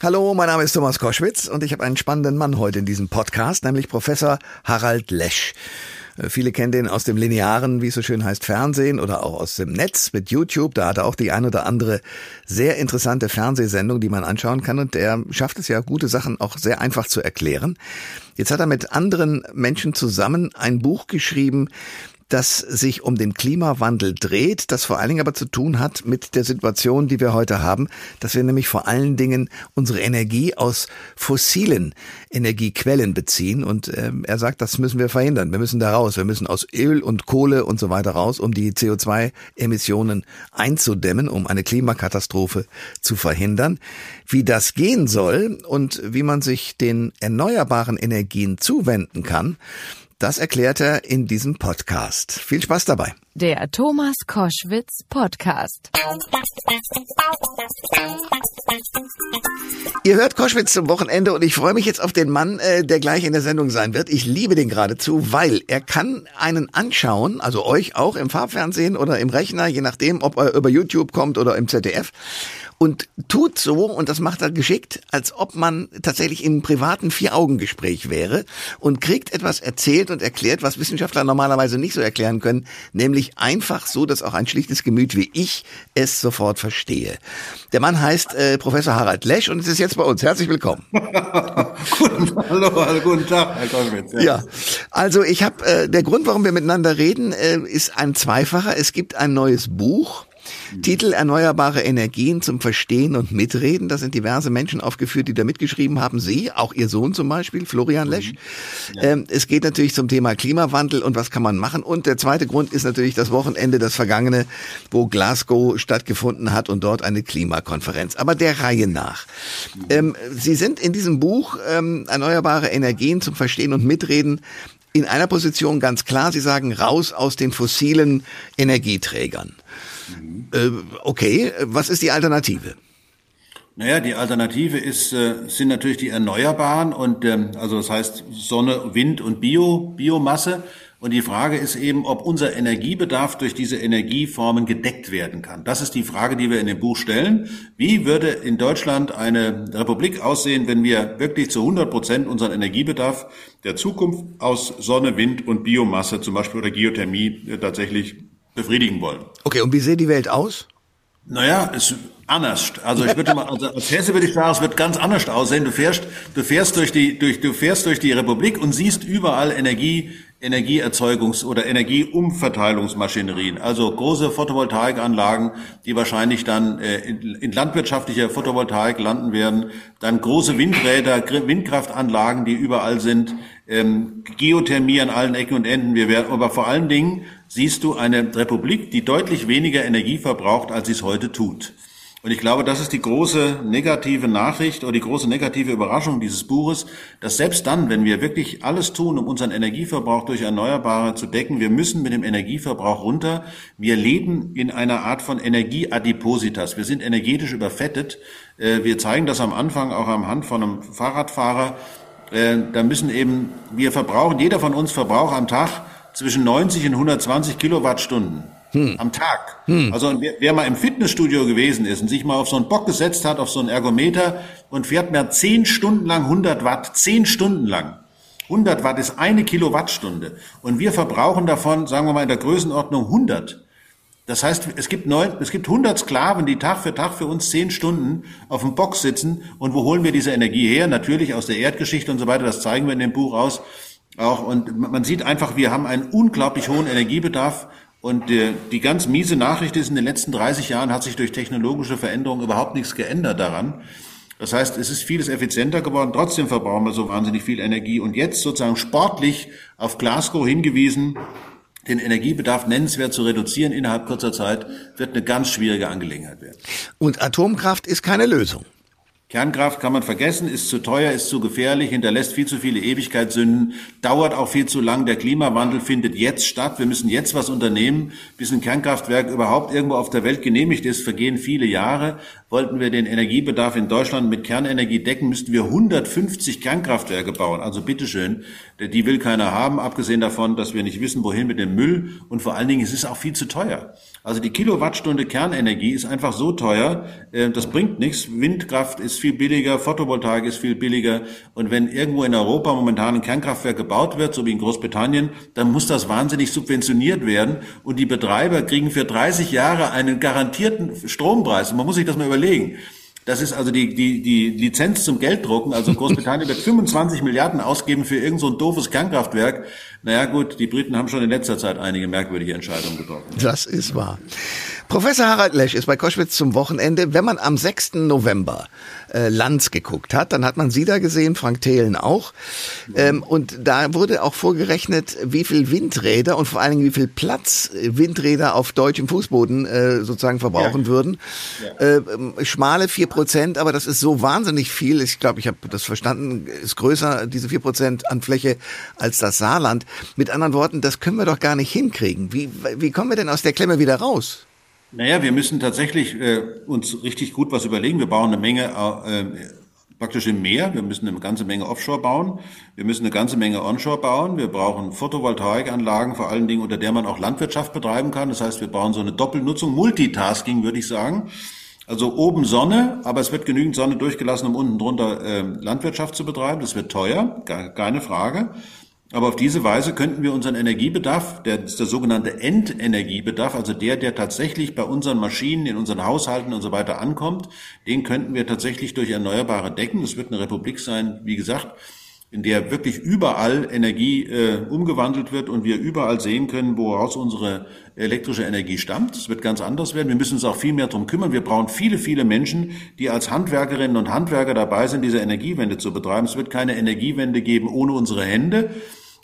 Hallo, mein Name ist Thomas Koschwitz und ich habe einen spannenden Mann heute in diesem Podcast, nämlich Professor Harald Lesch. Äh, viele kennen den aus dem linearen, wie es so schön heißt, Fernsehen oder auch aus dem Netz mit YouTube. Da hat er auch die ein oder andere sehr interessante Fernsehsendung, die man anschauen kann. Und er schafft es ja, gute Sachen auch sehr einfach zu erklären. Jetzt hat er mit anderen Menschen zusammen ein Buch geschrieben, das sich um den Klimawandel dreht, das vor allen Dingen aber zu tun hat mit der Situation, die wir heute haben, dass wir nämlich vor allen Dingen unsere Energie aus fossilen Energiequellen beziehen. Und äh, er sagt, das müssen wir verhindern. Wir müssen da raus. Wir müssen aus Öl und Kohle und so weiter raus, um die CO2-Emissionen einzudämmen, um eine Klimakatastrophe zu verhindern. Wie das gehen soll und wie man sich den erneuerbaren Energien zuwenden kann, das erklärt er in diesem Podcast. Viel Spaß dabei. Der Thomas Koschwitz Podcast. Ihr hört Koschwitz zum Wochenende und ich freue mich jetzt auf den Mann, äh, der gleich in der Sendung sein wird. Ich liebe den geradezu, weil er kann einen anschauen, also euch auch im Farbfernsehen oder im Rechner, je nachdem, ob er über YouTube kommt oder im ZDF und tut so, und das macht er geschickt, als ob man tatsächlich im privaten Vier-Augen-Gespräch wäre und kriegt etwas erzählt und erklärt, was Wissenschaftler normalerweise nicht so erklären können, nämlich einfach so, dass auch ein schlichtes Gemüt wie ich es sofort verstehe. Der Mann heißt äh, Professor Harald Lesch und es ist jetzt bei uns. Herzlich willkommen. guten, hallo, hallo, guten Tag, Herr Koschwitz. Ja. ja, also ich habe, äh, der Grund, warum wir miteinander reden, äh, ist ein zweifacher. Es gibt ein neues Buch Mhm. Titel Erneuerbare Energien zum Verstehen und Mitreden. Da sind diverse Menschen aufgeführt, die da mitgeschrieben haben. Sie, auch Ihr Sohn zum Beispiel, Florian Lesch. Mhm. Ja. Ähm, es geht natürlich zum Thema Klimawandel und was kann man machen. Und der zweite Grund ist natürlich das Wochenende, das vergangene, wo Glasgow stattgefunden hat und dort eine Klimakonferenz. Aber der Reihe nach. Mhm. Ähm, Sie sind in diesem Buch ähm, Erneuerbare Energien zum Verstehen und Mitreden in einer Position ganz klar. Sie sagen raus aus den fossilen Energieträgern. Äh, okay, was ist die Alternative? Naja, die Alternative ist, äh, sind natürlich die Erneuerbaren und ähm, also das heißt Sonne, Wind und Bio, Biomasse. Und die Frage ist eben, ob unser Energiebedarf durch diese Energieformen gedeckt werden kann. Das ist die Frage, die wir in dem Buch stellen. Wie würde in Deutschland eine Republik aussehen, wenn wir wirklich zu 100 Prozent unseren Energiebedarf der Zukunft aus Sonne, Wind und Biomasse zum Beispiel oder Geothermie äh, tatsächlich befriedigen wollen. Okay, und wie sieht die Welt aus? Naja, es anders. Also ich würde mal, also als Hesse würde ich sagen, es wird ganz anders aussehen. Du fährst, du fährst durch die, durch, du fährst durch die Republik und siehst überall Energie, Energieerzeugungs- oder Energieumverteilungsmaschinerien, also große Photovoltaikanlagen, die wahrscheinlich dann äh, in, in, landwirtschaftlicher Photovoltaik landen werden, dann große Windräder, Windkraftanlagen, die überall sind, ähm, Geothermie an allen Ecken und Enden. Wir werden, aber vor allen Dingen siehst du eine Republik, die deutlich weniger Energie verbraucht, als sie es heute tut. Und ich glaube, das ist die große negative Nachricht oder die große negative Überraschung dieses Buches, dass selbst dann, wenn wir wirklich alles tun, um unseren Energieverbrauch durch Erneuerbare zu decken, wir müssen mit dem Energieverbrauch runter. Wir leben in einer Art von Energieadipositas. Wir sind energetisch überfettet. Äh, wir zeigen das am Anfang auch am Hand von einem Fahrradfahrer. Äh, da müssen eben, wir verbrauchen, jeder von uns verbraucht am Tag zwischen 90 und 120 Kilowattstunden hm. am Tag. Hm. Also wer, wer, mal im Fitnessstudio gewesen ist und sich mal auf so einen Bock gesetzt hat, auf so einen Ergometer und fährt mehr zehn Stunden lang 100 Watt, zehn Stunden lang. 100 Watt ist eine Kilowattstunde. Und wir verbrauchen davon, sagen wir mal, in der Größenordnung 100. Das heißt, es gibt neun, es gibt 100 Sklaven, die Tag für Tag für uns zehn Stunden auf dem Bock sitzen. Und wo holen wir diese Energie her? Natürlich aus der Erdgeschichte und so weiter. Das zeigen wir in dem Buch aus. Auch, und man sieht einfach, wir haben einen unglaublich hohen Energiebedarf und äh, die ganz miese Nachricht ist, in den letzten 30 Jahren hat sich durch technologische Veränderungen überhaupt nichts geändert daran. Das heißt, es ist vieles effizienter geworden, trotzdem verbrauchen wir so wahnsinnig viel Energie. Und jetzt sozusagen sportlich auf Glasgow hingewiesen, den Energiebedarf nennenswert zu reduzieren innerhalb kurzer Zeit, wird eine ganz schwierige Angelegenheit werden. Und Atomkraft ist keine Lösung. Kernkraft kann man vergessen, ist zu teuer, ist zu gefährlich, hinterlässt viel zu viele Ewigkeitssünden, dauert auch viel zu lang. Der Klimawandel findet jetzt statt. Wir müssen jetzt was unternehmen. Bis ein Kernkraftwerk überhaupt irgendwo auf der Welt genehmigt ist, vergehen viele Jahre. Wollten wir den Energiebedarf in Deutschland mit Kernenergie decken, müssten wir 150 Kernkraftwerke bauen. Also bitteschön, die will keiner haben, abgesehen davon, dass wir nicht wissen, wohin mit dem Müll. Und vor allen Dingen, es ist auch viel zu teuer. Also die Kilowattstunde Kernenergie ist einfach so teuer, äh, das bringt nichts. Windkraft ist viel billiger, Photovoltaik ist viel billiger. Und wenn irgendwo in Europa momentan ein Kernkraftwerk gebaut wird, so wie in Großbritannien, dann muss das wahnsinnig subventioniert werden. Und die Betreiber kriegen für 30 Jahre einen garantierten Strompreis. Und man muss sich das mal überlegen. Das ist also die, die, die Lizenz zum Gelddrucken. Also Großbritannien wird 25 Milliarden ausgeben für irgend so ein doofes Kernkraftwerk. Naja gut, die Briten haben schon in letzter Zeit einige merkwürdige Entscheidungen getroffen. Das ist wahr. Professor Harald Lesch ist bei Koschwitz zum Wochenende. Wenn man am 6. November äh, Lanz geguckt hat, dann hat man Sie da gesehen, Frank Thelen auch. Ähm, und da wurde auch vorgerechnet, wie viel Windräder und vor allen Dingen wie viel Platz Windräder auf deutschem Fußboden äh, sozusagen verbrauchen ja. würden. Ja. Äh, schmale vier Prozent, aber das ist so wahnsinnig viel. Ich glaube, ich habe das verstanden, ist größer, diese vier Prozent an Fläche als das Saarland. Mit anderen Worten, das können wir doch gar nicht hinkriegen. Wie, wie kommen wir denn aus der Klemme wieder raus? Naja, wir müssen tatsächlich äh, uns richtig gut was überlegen. Wir bauen eine Menge äh, praktisch im Meer. Wir müssen eine ganze Menge Offshore bauen. Wir müssen eine ganze Menge Onshore bauen. Wir brauchen Photovoltaikanlagen, vor allen Dingen, unter der man auch Landwirtschaft betreiben kann. Das heißt, wir brauchen so eine Doppelnutzung, Multitasking, würde ich sagen. Also oben Sonne, aber es wird genügend Sonne durchgelassen, um unten drunter äh, Landwirtschaft zu betreiben. Das wird teuer, keine Frage. Aber auf diese Weise könnten wir unseren Energiebedarf, der ist der sogenannte Endenergiebedarf, also der, der tatsächlich bei unseren Maschinen, in unseren Haushalten und so weiter ankommt, den könnten wir tatsächlich durch Erneuerbare decken. Es wird eine Republik sein, wie gesagt, in der wirklich überall Energie äh, umgewandelt wird und wir überall sehen können, woraus unsere elektrische Energie stammt. Es wird ganz anders werden. Wir müssen uns auch viel mehr darum kümmern. Wir brauchen viele, viele Menschen, die als Handwerkerinnen und Handwerker dabei sind, diese Energiewende zu betreiben. Es wird keine Energiewende geben ohne unsere Hände.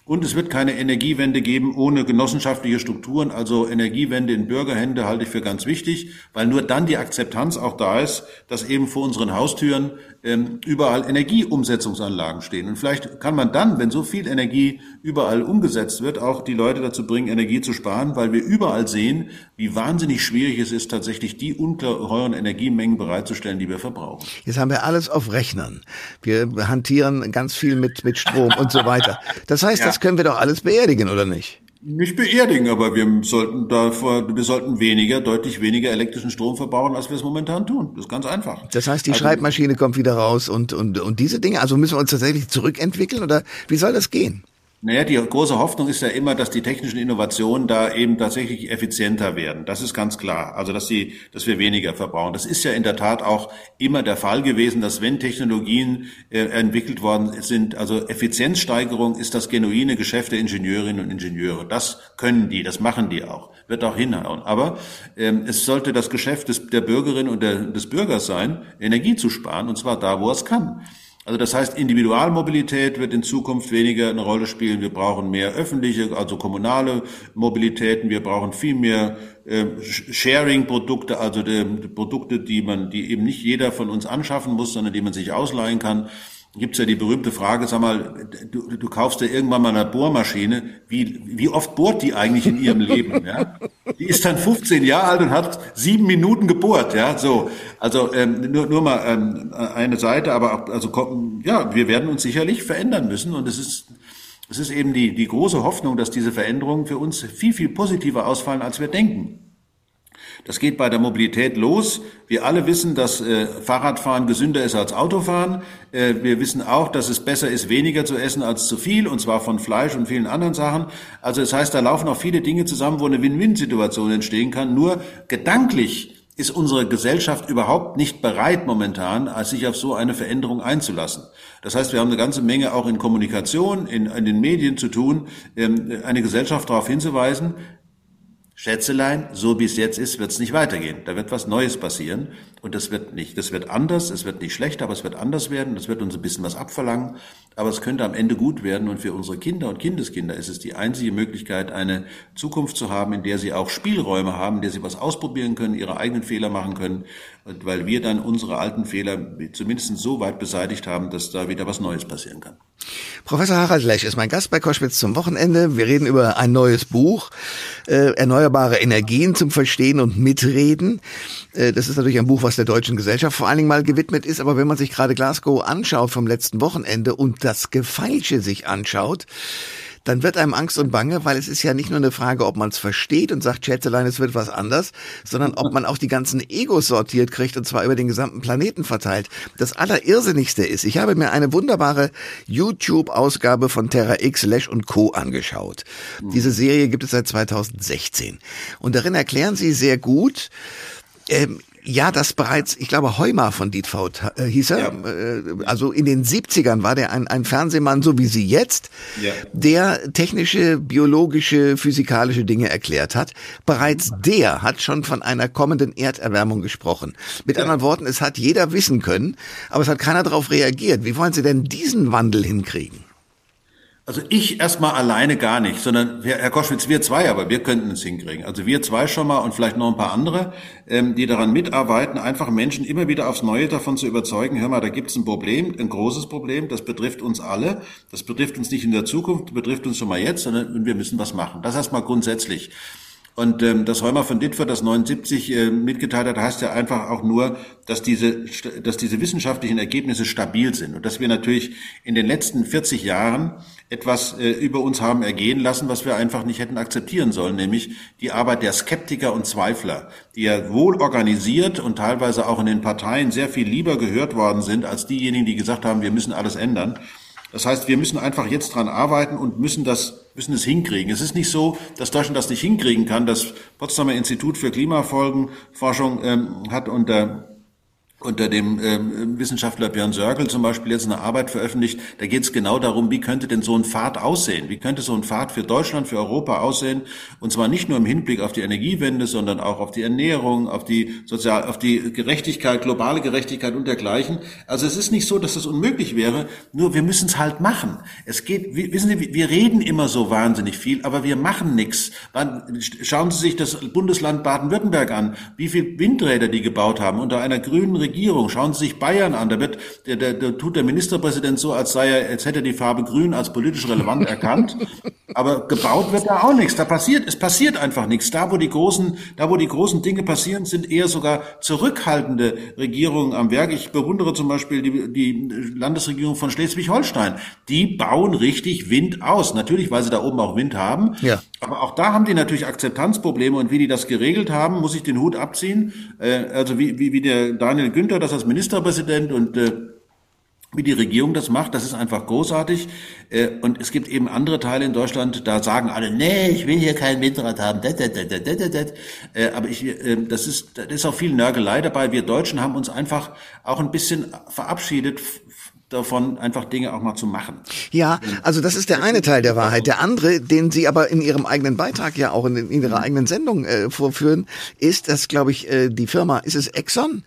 Und es wird keine Energiewende geben ohne genossenschaftliche Strukturen. Also Energiewende in Bürgerhände halte ich für ganz wichtig, weil nur dann die Akzeptanz auch da ist, dass eben vor unseren Haustüren ähm, überall Energieumsetzungsanlagen stehen. Und vielleicht kann man dann, wenn so viel Energie überall umgesetzt wird, auch die Leute dazu bringen, Energie zu sparen, weil wir überall sehen, wie wahnsinnig schwierig es ist, tatsächlich die ungeheuren Energiemengen bereitzustellen, die wir verbrauchen. Jetzt haben wir alles auf Rechnern. Wir hantieren ganz viel mit, mit Strom und so weiter. Das heißt, ja. Das können wir doch alles beerdigen, oder nicht? Nicht beerdigen, aber wir sollten davor, wir sollten weniger, deutlich weniger elektrischen Strom verbauen, als wir es momentan tun. Das ist ganz einfach. Das heißt, die also, Schreibmaschine kommt wieder raus und, und, und diese Dinge, also müssen wir uns tatsächlich zurückentwickeln oder wie soll das gehen? Naja, die große Hoffnung ist ja immer, dass die technischen Innovationen da eben tatsächlich effizienter werden. Das ist ganz klar. Also, dass die, dass wir weniger verbrauchen. Das ist ja in der Tat auch immer der Fall gewesen, dass wenn Technologien äh, entwickelt worden sind, also Effizienzsteigerung ist das genuine Geschäft der Ingenieurinnen und Ingenieure. Das können die, das machen die auch. Wird auch hinhauen. Aber ähm, es sollte das Geschäft des, der Bürgerin und der, des Bürgers sein, Energie zu sparen, und zwar da, wo es kann. Also das heißt, Individualmobilität wird in Zukunft weniger eine Rolle spielen. Wir brauchen mehr öffentliche, also kommunale Mobilitäten. Wir brauchen viel mehr äh, Sharing-Produkte, also die, die Produkte, die man, die eben nicht jeder von uns anschaffen muss, sondern die man sich ausleihen kann gibt's ja die berühmte Frage, sag mal, du, du kaufst dir irgendwann mal eine Bohrmaschine, wie, wie oft bohrt die eigentlich in ihrem Leben? Ja? Die ist dann 15 Jahre alt und hat sieben Minuten gebohrt, ja, so. Also ähm, nur, nur mal ähm, eine Seite, aber auch, also ja, wir werden uns sicherlich verändern müssen und es ist es ist eben die, die große Hoffnung, dass diese Veränderungen für uns viel, viel positiver ausfallen, als wir denken. Das geht bei der Mobilität los. Wir alle wissen, dass äh, Fahrradfahren gesünder ist als Autofahren. Äh, wir wissen auch, dass es besser ist, weniger zu essen als zu viel, und zwar von Fleisch und vielen anderen Sachen. Also das heißt, da laufen auch viele Dinge zusammen, wo eine Win-Win-Situation entstehen kann. Nur gedanklich ist unsere Gesellschaft überhaupt nicht bereit momentan, sich auf so eine Veränderung einzulassen. Das heißt, wir haben eine ganze Menge auch in Kommunikation, in, in den Medien zu tun, ähm, eine Gesellschaft darauf hinzuweisen, Schätzelein, so wie es jetzt ist, wird es nicht weitergehen. Da wird was Neues passieren und das wird nicht, das wird anders, es wird nicht schlechter, aber es wird anders werden, das wird uns ein bisschen was abverlangen, aber es könnte am Ende gut werden und für unsere Kinder und Kindeskinder ist es die einzige Möglichkeit, eine Zukunft zu haben, in der sie auch Spielräume haben, in der sie was ausprobieren können, ihre eigenen Fehler machen können, und weil wir dann unsere alten Fehler zumindest so weit beseitigt haben, dass da wieder was Neues passieren kann. Professor Harald Lech ist mein Gast bei Koschwitz zum Wochenende. Wir reden über ein neues Buch, äh, Erneuerbare Energien zum Verstehen und Mitreden. Äh, das ist natürlich ein Buch, was der deutschen Gesellschaft vor allen Dingen mal gewidmet ist. Aber wenn man sich gerade Glasgow anschaut vom letzten Wochenende und das Gefeilsche sich anschaut, dann wird einem Angst und Bange, weil es ist ja nicht nur eine Frage, ob man es versteht und sagt, Schätzelein, es wird was anders, sondern ob man auch die ganzen Egos sortiert kriegt und zwar über den gesamten Planeten verteilt. Das Allerirrsinnigste ist, ich habe mir eine wunderbare YouTube-Ausgabe von Terra X, Lesch und Co. angeschaut. Diese Serie gibt es seit 2016. Und darin erklären sie sehr gut, ähm, ja, das bereits, ich glaube, Heuma von Dietvogt äh, hieß er. Ja. Äh, also in den 70ern war der ein, ein Fernsehmann, so wie Sie jetzt, ja. der technische, biologische, physikalische Dinge erklärt hat. Bereits der hat schon von einer kommenden Erderwärmung gesprochen. Mit ja. anderen Worten, es hat jeder wissen können, aber es hat keiner darauf reagiert. Wie wollen Sie denn diesen Wandel hinkriegen? Also ich erstmal alleine gar nicht, sondern Herr Koschwitz, wir zwei, aber wir könnten es hinkriegen. Also wir zwei schon mal und vielleicht noch ein paar andere, ähm, die daran mitarbeiten, einfach Menschen immer wieder aufs Neue davon zu überzeugen, hör mal, da gibt es ein Problem, ein großes Problem, das betrifft uns alle, das betrifft uns nicht in der Zukunft, betrifft uns schon mal jetzt, sondern wir müssen was machen. Das erstmal grundsätzlich. Und ähm, das Heumer von Ditford, das 79 äh, mitgeteilt hat, heißt ja einfach auch nur, dass diese, dass diese wissenschaftlichen Ergebnisse stabil sind und dass wir natürlich in den letzten 40 Jahren etwas äh, über uns haben ergehen lassen, was wir einfach nicht hätten akzeptieren sollen, nämlich die Arbeit der Skeptiker und Zweifler, die ja wohl organisiert und teilweise auch in den Parteien sehr viel lieber gehört worden sind als diejenigen, die gesagt haben, wir müssen alles ändern. Das heißt, wir müssen einfach jetzt dran arbeiten und müssen das, müssen es hinkriegen. Es ist nicht so, dass Deutschland das nicht hinkriegen kann. Das Potsdamer Institut für Klimafolgenforschung ähm, hat unter unter dem ähm, Wissenschaftler Björn Sörgel zum Beispiel jetzt eine Arbeit veröffentlicht. Da geht es genau darum, wie könnte denn so ein Pfad aussehen? Wie könnte so ein Pfad für Deutschland, für Europa aussehen? Und zwar nicht nur im Hinblick auf die Energiewende, sondern auch auf die Ernährung, auf die sozial, auf die Gerechtigkeit, globale Gerechtigkeit und dergleichen. Also es ist nicht so, dass das unmöglich wäre. Nur wir müssen es halt machen. Es geht, wissen Sie, wir reden immer so wahnsinnig viel, aber wir machen nichts. Schauen Sie sich das Bundesland Baden-Württemberg an, wie viel Windräder die gebaut haben unter einer grünen Regierung Regierung. Schauen Sie sich Bayern an. Da wird, der, der, der tut der Ministerpräsident so, als sei er, als hätte er die Farbe Grün als politisch relevant erkannt. Aber gebaut wird da auch nichts. Da passiert, es passiert einfach nichts. Da, wo die großen, da, wo die großen Dinge passieren, sind eher sogar zurückhaltende Regierungen am Werk. Ich bewundere zum Beispiel die, die Landesregierung von Schleswig-Holstein. Die bauen richtig Wind aus. Natürlich, weil sie da oben auch Wind haben. Ja. Aber auch da haben die natürlich Akzeptanzprobleme und wie die das geregelt haben, muss ich den Hut abziehen. Äh, also wie, wie, wie der Daniel Günther das als Ministerpräsident und äh, wie die Regierung das macht, das ist einfach großartig. Äh, und es gibt eben andere Teile in Deutschland, da sagen alle, nee, ich will hier kein Windrad haben. Äh, aber ich, äh, das ist, da ist auch viel Nörgelei dabei. Wir Deutschen haben uns einfach auch ein bisschen verabschiedet davon, einfach Dinge auch mal zu machen. Ja, also das ist der eine Teil der Wahrheit. Der andere, den Sie aber in Ihrem eigenen Beitrag ja auch in, in Ihrer eigenen Sendung äh, vorführen, ist, dass, glaube ich, äh, die Firma, ist es Exxon,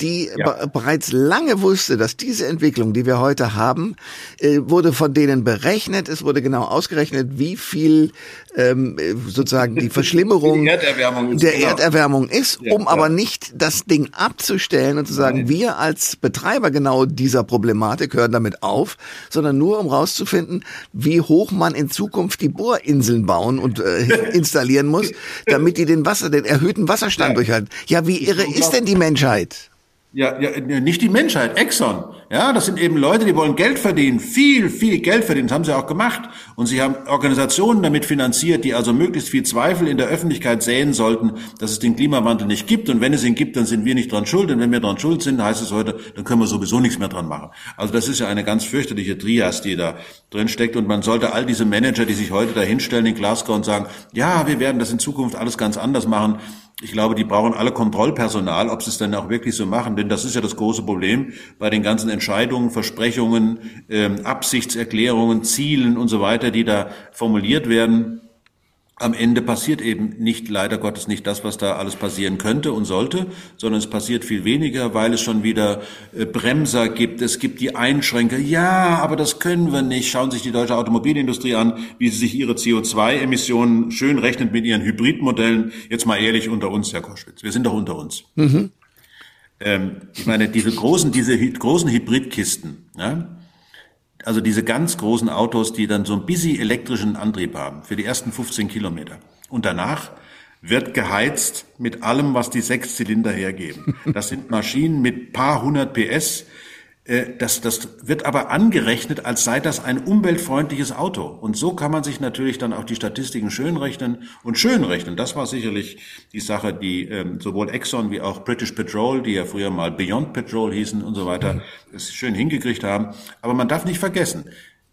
die ja. bereits lange wusste, dass diese Entwicklung, die wir heute haben, äh, wurde von denen berechnet, es wurde genau ausgerechnet, wie viel ähm, sozusagen die Verschlimmerung die Erderwärmung der genau. Erderwärmung ist, um ja. aber nicht das Ding abzustellen und zu sagen, Nein. wir als Betreiber genau dieser Problematik hören damit auf, sondern nur um rauszufinden, wie hoch man in Zukunft die Bohrinseln bauen und äh, installieren muss, damit die den Wasser, den erhöhten Wasserstand ja. durchhalten. Ja, wie irre ist denn die Menschheit? Ja, ja, nicht die Menschheit, Exxon. Ja, das sind eben Leute, die wollen Geld verdienen, viel, viel Geld verdienen. Das haben sie auch gemacht. Und sie haben Organisationen damit finanziert, die also möglichst viel Zweifel in der Öffentlichkeit säen sollten, dass es den Klimawandel nicht gibt. Und wenn es ihn gibt, dann sind wir nicht dran schuld. Und wenn wir dran schuld sind, heißt es heute, dann können wir sowieso nichts mehr dran machen. Also das ist ja eine ganz fürchterliche Trias, die da drin steckt. Und man sollte all diese Manager, die sich heute da hinstellen in Glasgow und sagen, ja, wir werden das in Zukunft alles ganz anders machen, ich glaube, die brauchen alle Kontrollpersonal, ob sie es dann auch wirklich so machen, denn das ist ja das große Problem bei den ganzen Entscheidungen, Versprechungen, ähm, Absichtserklärungen, Zielen und so weiter, die da formuliert werden am Ende passiert eben nicht, leider Gottes, nicht das, was da alles passieren könnte und sollte, sondern es passiert viel weniger, weil es schon wieder äh, Bremser gibt. Es gibt die Einschränker. Ja, aber das können wir nicht. Schauen Sie sich die deutsche Automobilindustrie an, wie sie sich ihre CO2-Emissionen schön rechnet mit ihren Hybridmodellen. Jetzt mal ehrlich unter uns, Herr Koschwitz. Wir sind doch unter uns. Mhm. Ähm, ich meine, diese großen, diese großen Hybridkisten, ja, also diese ganz großen Autos, die dann so ein busy elektrischen Antrieb haben für die ersten 15 Kilometer. Und danach wird geheizt mit allem, was die sechs Zylinder hergeben. Das sind Maschinen mit paar hundert PS, das, das wird aber angerechnet, als sei das ein umweltfreundliches Auto. Und so kann man sich natürlich dann auch die Statistiken schönrechnen und schönrechnen. Das war sicherlich die Sache, die ähm, sowohl Exxon wie auch British Petrol, die ja früher mal Beyond Petrol hießen und so weiter, das schön hingekriegt haben. Aber man darf nicht vergessen,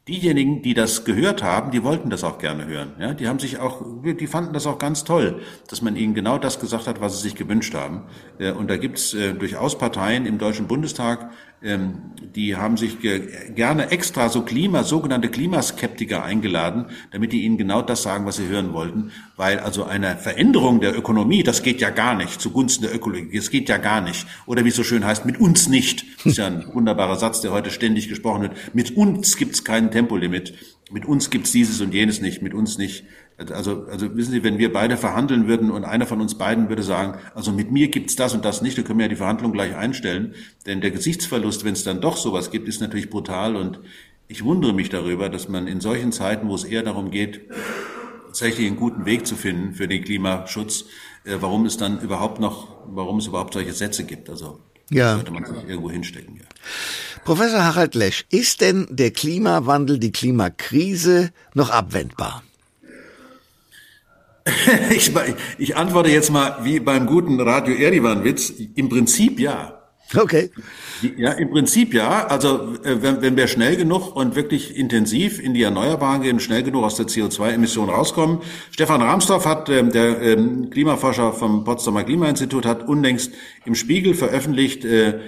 diejenigen, die das gehört haben, die wollten das auch gerne hören. Ja, die haben sich auch, die fanden das auch ganz toll, dass man ihnen genau das gesagt hat, was sie sich gewünscht haben. Äh, und da gibt's äh, durchaus Parteien im Deutschen Bundestag, die haben sich gerne extra so Klima, sogenannte Klimaskeptiker eingeladen, damit die ihnen genau das sagen, was sie hören wollten. Weil also eine Veränderung der Ökonomie, das geht ja gar nicht, zugunsten der Ökologie, das geht ja gar nicht. Oder wie es so schön heißt, mit uns nicht. Das ist ja ein wunderbarer Satz, der heute ständig gesprochen wird. Mit uns gibt's kein Tempolimit. Mit uns gibt's dieses und jenes nicht, mit uns nicht. Also, also wissen Sie, wenn wir beide verhandeln würden und einer von uns beiden würde sagen, also mit mir gibt's das und das nicht, dann können wir ja die Verhandlung gleich einstellen. Denn der Gesichtsverlust, wenn es dann doch sowas gibt, ist natürlich brutal. Und ich wundere mich darüber, dass man in solchen Zeiten, wo es eher darum geht, tatsächlich einen guten Weg zu finden für den Klimaschutz, äh, warum es dann überhaupt noch, warum es überhaupt solche Sätze gibt. Also ja. sollte man sich irgendwo hinstecken. Ja. Professor Harald Lesch, ist denn der Klimawandel, die Klimakrise noch abwendbar? ich, ich antworte jetzt mal wie beim guten Radio Erivan-Witz. Im Prinzip ja. Okay. Ja, im Prinzip ja. Also äh, wenn, wenn wir schnell genug und wirklich intensiv in die Erneuerbaren gehen, schnell genug aus der CO2-Emission rauskommen. Stefan Rahmsdorf hat, äh, der äh, Klimaforscher vom Potsdamer Klimainstitut, hat unlängst im Spiegel veröffentlicht, äh,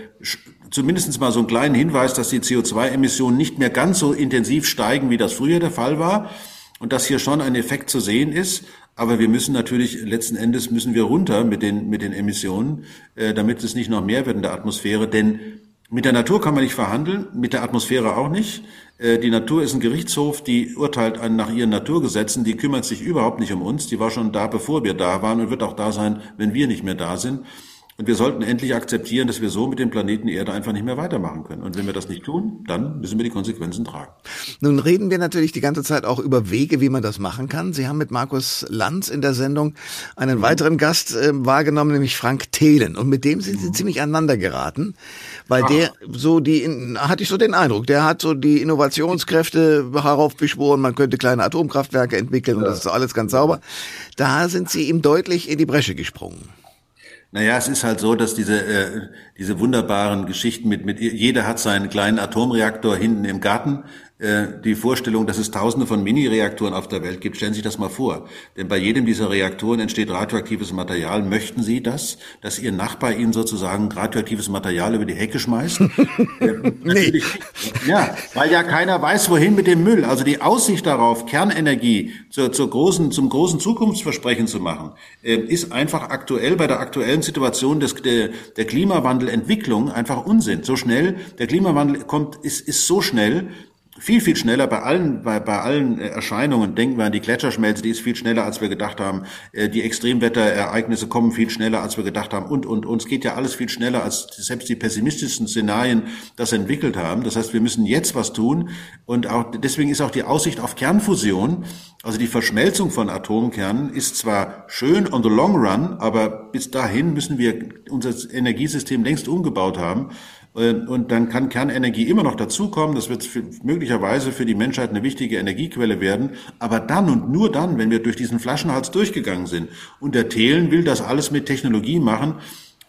zumindest mal so einen kleinen Hinweis, dass die CO2-Emissionen nicht mehr ganz so intensiv steigen, wie das früher der Fall war. Und dass hier schon ein Effekt zu sehen ist. Aber wir müssen natürlich, letzten Endes müssen wir runter mit den, mit den Emissionen, äh, damit es nicht noch mehr wird in der Atmosphäre. Denn mit der Natur kann man nicht verhandeln, mit der Atmosphäre auch nicht. Äh, die Natur ist ein Gerichtshof, die urteilt nach ihren Naturgesetzen, die kümmert sich überhaupt nicht um uns. Die war schon da, bevor wir da waren und wird auch da sein, wenn wir nicht mehr da sind. Und wir sollten endlich akzeptieren, dass wir so mit dem Planeten Erde einfach nicht mehr weitermachen können. Und wenn wir das nicht tun, dann müssen wir die Konsequenzen tragen. Nun reden wir natürlich die ganze Zeit auch über Wege, wie man das machen kann. Sie haben mit Markus Lanz in der Sendung einen mhm. weiteren Gast äh, wahrgenommen, nämlich Frank Thelen. Und mit dem sind Sie mhm. ziemlich aneinander geraten, weil Ach. der so die, hatte ich so den Eindruck, der hat so die Innovationskräfte heraufbeschworen, man könnte kleine Atomkraftwerke entwickeln ja. und das ist alles ganz sauber. Da sind Sie ihm deutlich in die Bresche gesprungen. Naja, es ist halt so, dass diese, äh, diese wunderbaren Geschichten mit, mit, jeder hat seinen kleinen Atomreaktor hinten im Garten die Vorstellung, dass es tausende von Mini-Reaktoren auf der Welt gibt. Stellen Sie sich das mal vor. Denn bei jedem dieser Reaktoren entsteht radioaktives Material. Möchten Sie das, dass Ihr Nachbar Ihnen sozusagen radioaktives Material über die Hecke schmeißt? äh, nee. Ja, weil ja keiner weiß, wohin mit dem Müll. Also die Aussicht darauf, Kernenergie zur, zur großen, zum großen Zukunftsversprechen zu machen, äh, ist einfach aktuell bei der aktuellen Situation des, der, der Klimawandelentwicklung einfach Unsinn. So schnell, der Klimawandel kommt, ist, ist so schnell, viel, viel schneller bei allen, bei, bei allen äh, Erscheinungen. Denken wir an die Gletscherschmelze, die ist viel schneller, als wir gedacht haben. Äh, die Extremwetterereignisse kommen viel schneller, als wir gedacht haben. Und, und, und es geht ja alles viel schneller, als selbst die pessimistischsten Szenarien das entwickelt haben. Das heißt, wir müssen jetzt was tun. Und auch, deswegen ist auch die Aussicht auf Kernfusion, also die Verschmelzung von Atomkernen, ist zwar schön on the long run, aber bis dahin müssen wir unser Energiesystem längst umgebaut haben. Und dann kann Kernenergie immer noch dazukommen. Das wird für, möglicherweise für die Menschheit eine wichtige Energiequelle werden. Aber dann und nur dann, wenn wir durch diesen Flaschenhals durchgegangen sind. Und der Thelen will das alles mit Technologie machen,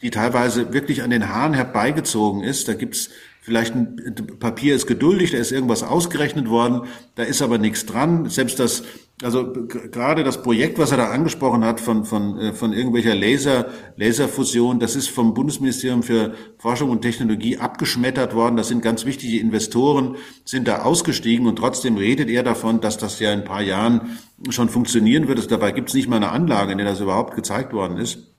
die teilweise wirklich an den Haaren herbeigezogen ist. Da gibt's Vielleicht ein Papier ist geduldig, da ist irgendwas ausgerechnet worden, da ist aber nichts dran. Selbst das, also gerade das Projekt, was er da angesprochen hat von, von, äh, von irgendwelcher Laser, Laserfusion, das ist vom Bundesministerium für Forschung und Technologie abgeschmettert worden. Das sind ganz wichtige Investoren, sind da ausgestiegen und trotzdem redet er davon, dass das ja in ein paar Jahren schon funktionieren wird. Dabei gibt es nicht mal eine Anlage, in der das überhaupt gezeigt worden ist.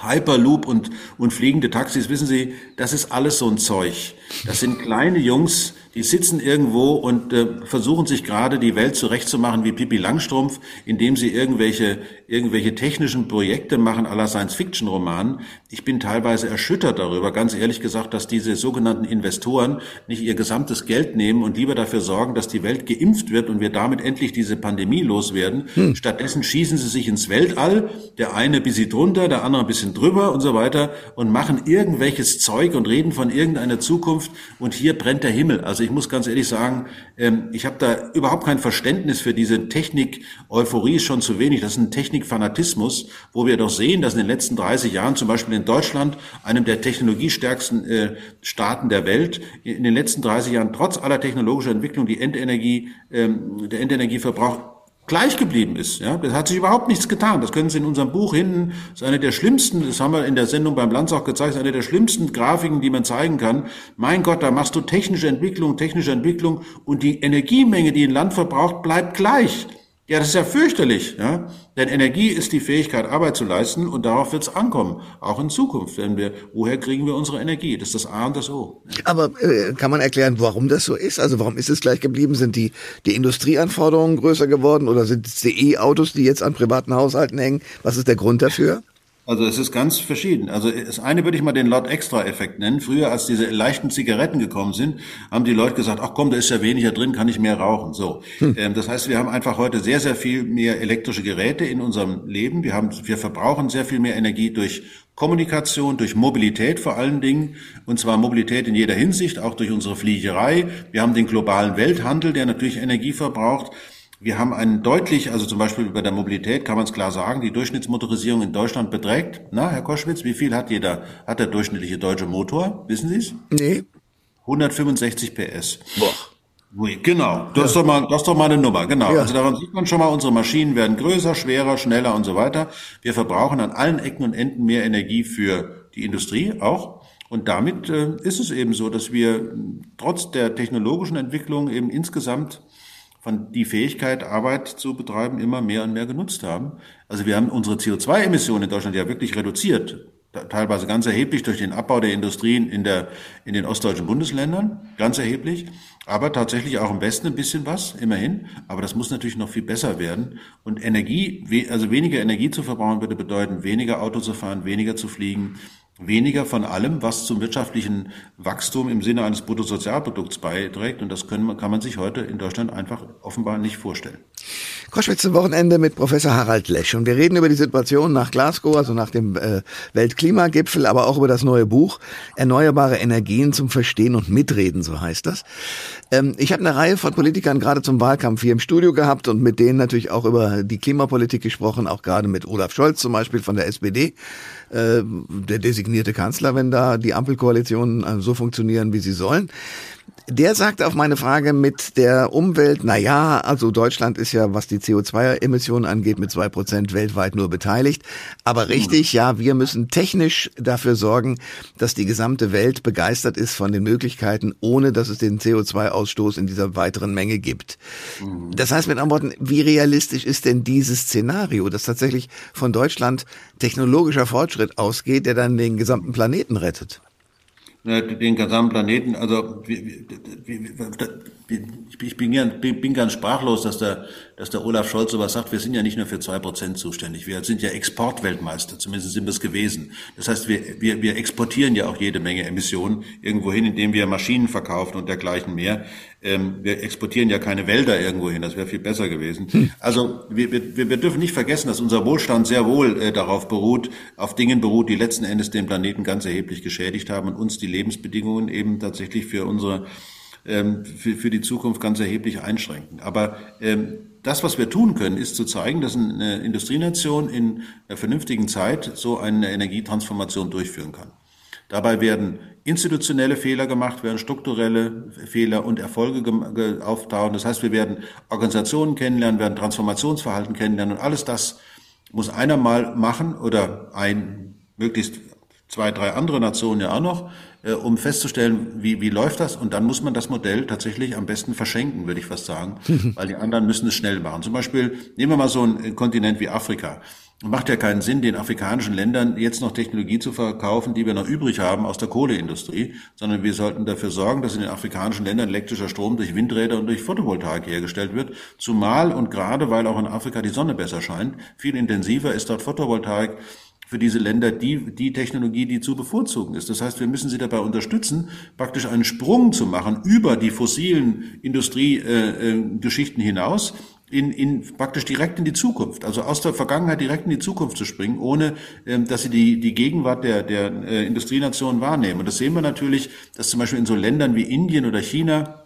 Hyperloop und, und fliegende Taxis, wissen Sie, das ist alles so ein Zeug. Das sind kleine Jungs, die sitzen irgendwo und äh, versuchen sich gerade die Welt zurechtzumachen wie Pippi Langstrumpf, indem sie irgendwelche, irgendwelche technischen Projekte machen aller Science-Fiction-Romanen. Ich bin teilweise erschüttert darüber, ganz ehrlich gesagt, dass diese sogenannten Investoren nicht ihr gesamtes Geld nehmen und lieber dafür sorgen, dass die Welt geimpft wird und wir damit endlich diese Pandemie loswerden. Hm. Stattdessen schießen sie sich ins Weltall, der eine bis sie drunter, der andere bis bisschen drüber und so weiter und machen irgendwelches Zeug und reden von irgendeiner Zukunft und hier brennt der Himmel. Also ich muss ganz ehrlich sagen, ähm, ich habe da überhaupt kein Verständnis für diese Technik. Euphorie ist schon zu wenig. Das ist ein Technikfanatismus, wo wir doch sehen, dass in den letzten 30 Jahren zum Beispiel in Deutschland, einem der technologiestärksten äh, Staaten der Welt, in den letzten 30 Jahren trotz aller technologischer Entwicklung die Endenergie, ähm, der Endenergieverbrauch gleich geblieben ist. Ja, das hat sich überhaupt nichts getan. Das können Sie in unserem Buch hinten, das ist eine der schlimmsten, das haben wir in der Sendung beim Lanz auch gezeigt, eine der schlimmsten Grafiken, die man zeigen kann. Mein Gott, da machst du technische Entwicklung, technische Entwicklung und die Energiemenge, die ein Land verbraucht, bleibt gleich. Ja, das ist ja fürchterlich, ja. Denn Energie ist die Fähigkeit, Arbeit zu leisten und darauf wird es ankommen, auch in Zukunft. Wenn wir, woher kriegen wir unsere Energie? Das ist das A und das O. Aber äh, kann man erklären, warum das so ist? Also warum ist es gleich geblieben? Sind die, die Industrieanforderungen größer geworden oder sind es die E-Autos, die jetzt an privaten Haushalten hängen? Was ist der Grund dafür? Also es ist ganz verschieden. Also das eine würde ich mal den Lot-Extra-Effekt nennen. Früher, als diese leichten Zigaretten gekommen sind, haben die Leute gesagt, ach komm, da ist ja weniger drin, kann ich mehr rauchen. So. Hm. Ähm, das heißt, wir haben einfach heute sehr, sehr viel mehr elektrische Geräte in unserem Leben. Wir haben, wir verbrauchen sehr viel mehr Energie durch Kommunikation, durch Mobilität vor allen Dingen, und zwar Mobilität in jeder Hinsicht, auch durch unsere Fliegerei. Wir haben den globalen Welthandel, der natürlich Energie verbraucht. Wir haben einen deutlich, also zum Beispiel bei der Mobilität kann man es klar sagen, die Durchschnittsmotorisierung in Deutschland beträgt. Na, Herr Koschwitz, wie viel hat jeder, hat der durchschnittliche deutsche Motor? Wissen Sie es? Nee. 165 PS. Boah. Oui, genau. Das, ja. ist doch mal, das ist doch mal eine Nummer. Genau. Ja. Also daran sieht man schon mal, unsere Maschinen werden größer, schwerer, schneller und so weiter. Wir verbrauchen an allen Ecken und Enden mehr Energie für die Industrie auch. Und damit äh, ist es eben so, dass wir trotz der technologischen Entwicklung eben insgesamt von die Fähigkeit, Arbeit zu betreiben, immer mehr und mehr genutzt haben. Also wir haben unsere CO2-Emissionen in Deutschland ja wirklich reduziert, teilweise ganz erheblich durch den Abbau der Industrien in, der, in den ostdeutschen Bundesländern, ganz erheblich, aber tatsächlich auch im Westen ein bisschen was, immerhin. Aber das muss natürlich noch viel besser werden. Und Energie, also weniger Energie zu verbrauchen, würde bedeuten, weniger Auto zu fahren, weniger zu fliegen, weniger von allem, was zum wirtschaftlichen Wachstum im Sinne eines Bruttosozialprodukts beiträgt. Und das können, kann man sich heute in Deutschland einfach offenbar nicht vorstellen. Koschwitz zum Wochenende mit Professor Harald Lesch. Und wir reden über die Situation nach Glasgow, also nach dem äh, Weltklimagipfel, aber auch über das neue Buch Erneuerbare Energien zum Verstehen und Mitreden, so heißt das. Ähm, ich habe eine Reihe von Politikern gerade zum Wahlkampf hier im Studio gehabt und mit denen natürlich auch über die Klimapolitik gesprochen, auch gerade mit Olaf Scholz zum Beispiel von der SPD äh, der designierte Kanzler, wenn da die Ampelkoalitionen äh, so funktionieren, wie sie sollen. Der sagte auf meine Frage mit der Umwelt, na ja, also Deutschland ist ja, was die CO2-Emissionen angeht, mit zwei Prozent weltweit nur beteiligt. Aber richtig, ja, wir müssen technisch dafür sorgen, dass die gesamte Welt begeistert ist von den Möglichkeiten, ohne dass es den CO2-Ausstoß in dieser weiteren Menge gibt. Mhm. Das heißt mit anderen Worten, wie realistisch ist denn dieses Szenario, dass tatsächlich von Deutschland technologischer Fortschritt ausgeht, der dann den gesamten Planeten rettet? den gesamten Planeten, also ich bin, bin ganz sprachlos, dass der, dass der Olaf Scholz sowas sagt. Wir sind ja nicht nur für zwei Prozent zuständig. Wir sind ja Exportweltmeister, zumindest sind wir es gewesen. Das heißt, wir, wir, wir exportieren ja auch jede Menge Emissionen irgendwohin, indem wir Maschinen verkaufen und dergleichen mehr. Ähm, wir exportieren ja keine Wälder irgendwohin. Das wäre viel besser gewesen. Hm. Also wir, wir, wir dürfen nicht vergessen, dass unser Wohlstand sehr wohl äh, darauf beruht, auf Dingen beruht, die letzten Endes den Planeten ganz erheblich geschädigt haben und uns die Lebensbedingungen eben tatsächlich für unsere ähm, für, für die Zukunft ganz erheblich einschränken. Aber ähm, das, was wir tun können, ist zu zeigen, dass eine Industrienation in einer vernünftigen Zeit so eine Energietransformation durchführen kann. Dabei werden institutionelle Fehler gemacht, werden strukturelle Fehler und Erfolge auftauchen. Das heißt, wir werden Organisationen kennenlernen, werden Transformationsverhalten kennenlernen und alles das muss einer mal machen oder ein möglichst zwei, drei andere Nationen ja auch noch, um festzustellen, wie, wie läuft das. Und dann muss man das Modell tatsächlich am besten verschenken, würde ich fast sagen, weil die anderen müssen es schnell machen. Zum Beispiel nehmen wir mal so einen Kontinent wie Afrika. Macht ja keinen Sinn, den afrikanischen Ländern jetzt noch Technologie zu verkaufen, die wir noch übrig haben aus der Kohleindustrie, sondern wir sollten dafür sorgen, dass in den afrikanischen Ländern elektrischer Strom durch Windräder und durch Photovoltaik hergestellt wird. Zumal und gerade weil auch in Afrika die Sonne besser scheint, viel intensiver ist dort Photovoltaik für diese Länder die, die Technologie, die zu bevorzugen ist. Das heißt, wir müssen sie dabei unterstützen, praktisch einen Sprung zu machen über die fossilen Industriegeschichten äh, äh, hinaus in, in praktisch direkt in die Zukunft, also aus der Vergangenheit direkt in die Zukunft zu springen, ohne ähm, dass sie die, die Gegenwart der, der äh, Industrienationen wahrnehmen. Und das sehen wir natürlich, dass zum Beispiel in so Ländern wie Indien oder China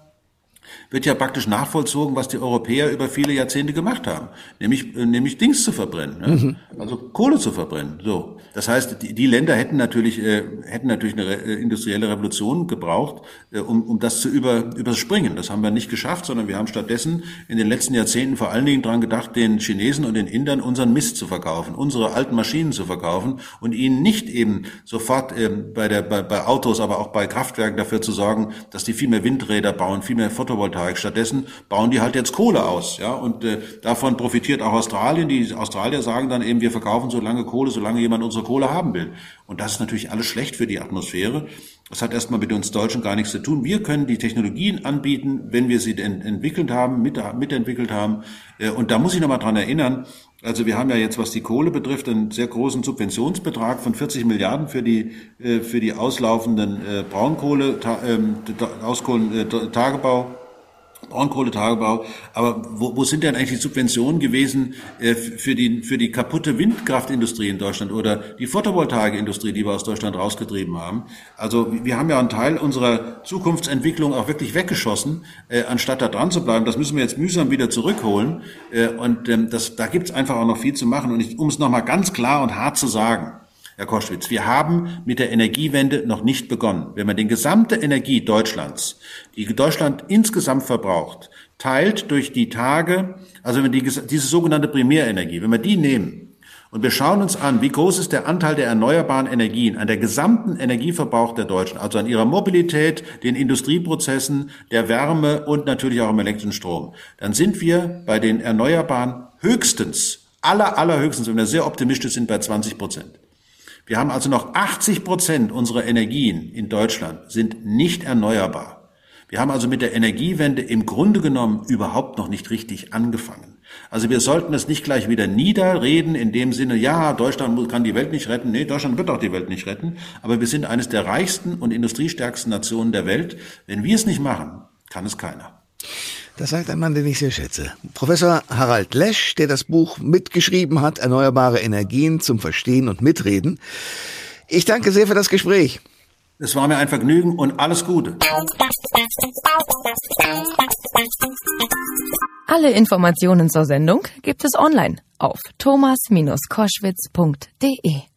wird ja praktisch nachvollzogen, was die Europäer über viele Jahrzehnte gemacht haben, nämlich äh, nämlich Dings zu verbrennen, ne? mhm. also Kohle zu verbrennen. So, das heißt, die, die Länder hätten natürlich äh, hätten natürlich eine äh, industrielle Revolution gebraucht, äh, um um das zu über überspringen. Das haben wir nicht geschafft, sondern wir haben stattdessen in den letzten Jahrzehnten vor allen Dingen dran gedacht, den Chinesen und den Indern unseren Mist zu verkaufen, unsere alten Maschinen zu verkaufen und ihnen nicht eben sofort äh, bei der bei, bei Autos, aber auch bei Kraftwerken dafür zu sorgen, dass die viel mehr Windräder bauen, viel mehr Photovoltaik Photovoltaik. Stattdessen bauen die halt jetzt Kohle aus, ja, und äh, davon profitiert auch Australien. Die Australier sagen dann eben, wir verkaufen so lange Kohle, solange jemand unsere Kohle haben will. Und das ist natürlich alles schlecht für die Atmosphäre. Das hat erstmal mit uns Deutschen gar nichts zu tun. Wir können die Technologien anbieten, wenn wir sie ent entwickelt haben, mit, mitentwickelt haben. Äh, und da muss ich nochmal dran erinnern, also wir haben ja jetzt, was die Kohle betrifft, einen sehr großen Subventionsbetrag von 40 Milliarden für die, äh, für die auslaufenden äh, Braunkohle, ähm, Auskohlentagebau. Braunkohletagebau. Aber wo, wo sind denn eigentlich die Subventionen gewesen äh, für, die, für die kaputte Windkraftindustrie in Deutschland oder die Photovoltaikindustrie, die wir aus Deutschland rausgetrieben haben? Also wir haben ja einen Teil unserer Zukunftsentwicklung auch wirklich weggeschossen, äh, anstatt da dran zu bleiben. Das müssen wir jetzt mühsam wieder zurückholen. Äh, und ähm, das, da gibt es einfach auch noch viel zu machen. Und um es nochmal ganz klar und hart zu sagen, Herr Koschwitz, wir haben mit der Energiewende noch nicht begonnen. Wenn man den gesamte Energie Deutschlands, die Deutschland insgesamt verbraucht, teilt durch die Tage, also wenn die, diese sogenannte Primärenergie, wenn wir die nehmen und wir schauen uns an, wie groß ist der Anteil der erneuerbaren Energien an der gesamten Energieverbrauch der Deutschen, also an ihrer Mobilität, den Industrieprozessen, der Wärme und natürlich auch im elektrischen Strom, dann sind wir bei den Erneuerbaren höchstens, aller, allerhöchstens, wenn wir sehr optimistisch sind, bei 20 Prozent. Wir haben also noch 80 Prozent unserer Energien in Deutschland sind nicht erneuerbar. Wir haben also mit der Energiewende im Grunde genommen überhaupt noch nicht richtig angefangen. Also wir sollten es nicht gleich wieder niederreden in dem Sinne, ja, Deutschland kann die Welt nicht retten. Nee, Deutschland wird auch die Welt nicht retten. Aber wir sind eines der reichsten und industriestärksten Nationen der Welt. Wenn wir es nicht machen, kann es keiner. Das sagt ein Mann, den ich sehr schätze. Professor Harald Lesch, der das Buch mitgeschrieben hat, Erneuerbare Energien zum Verstehen und Mitreden. Ich danke sehr für das Gespräch. Es war mir ein Vergnügen und alles Gute. Alle Informationen zur Sendung gibt es online auf thomas-koschwitz.de.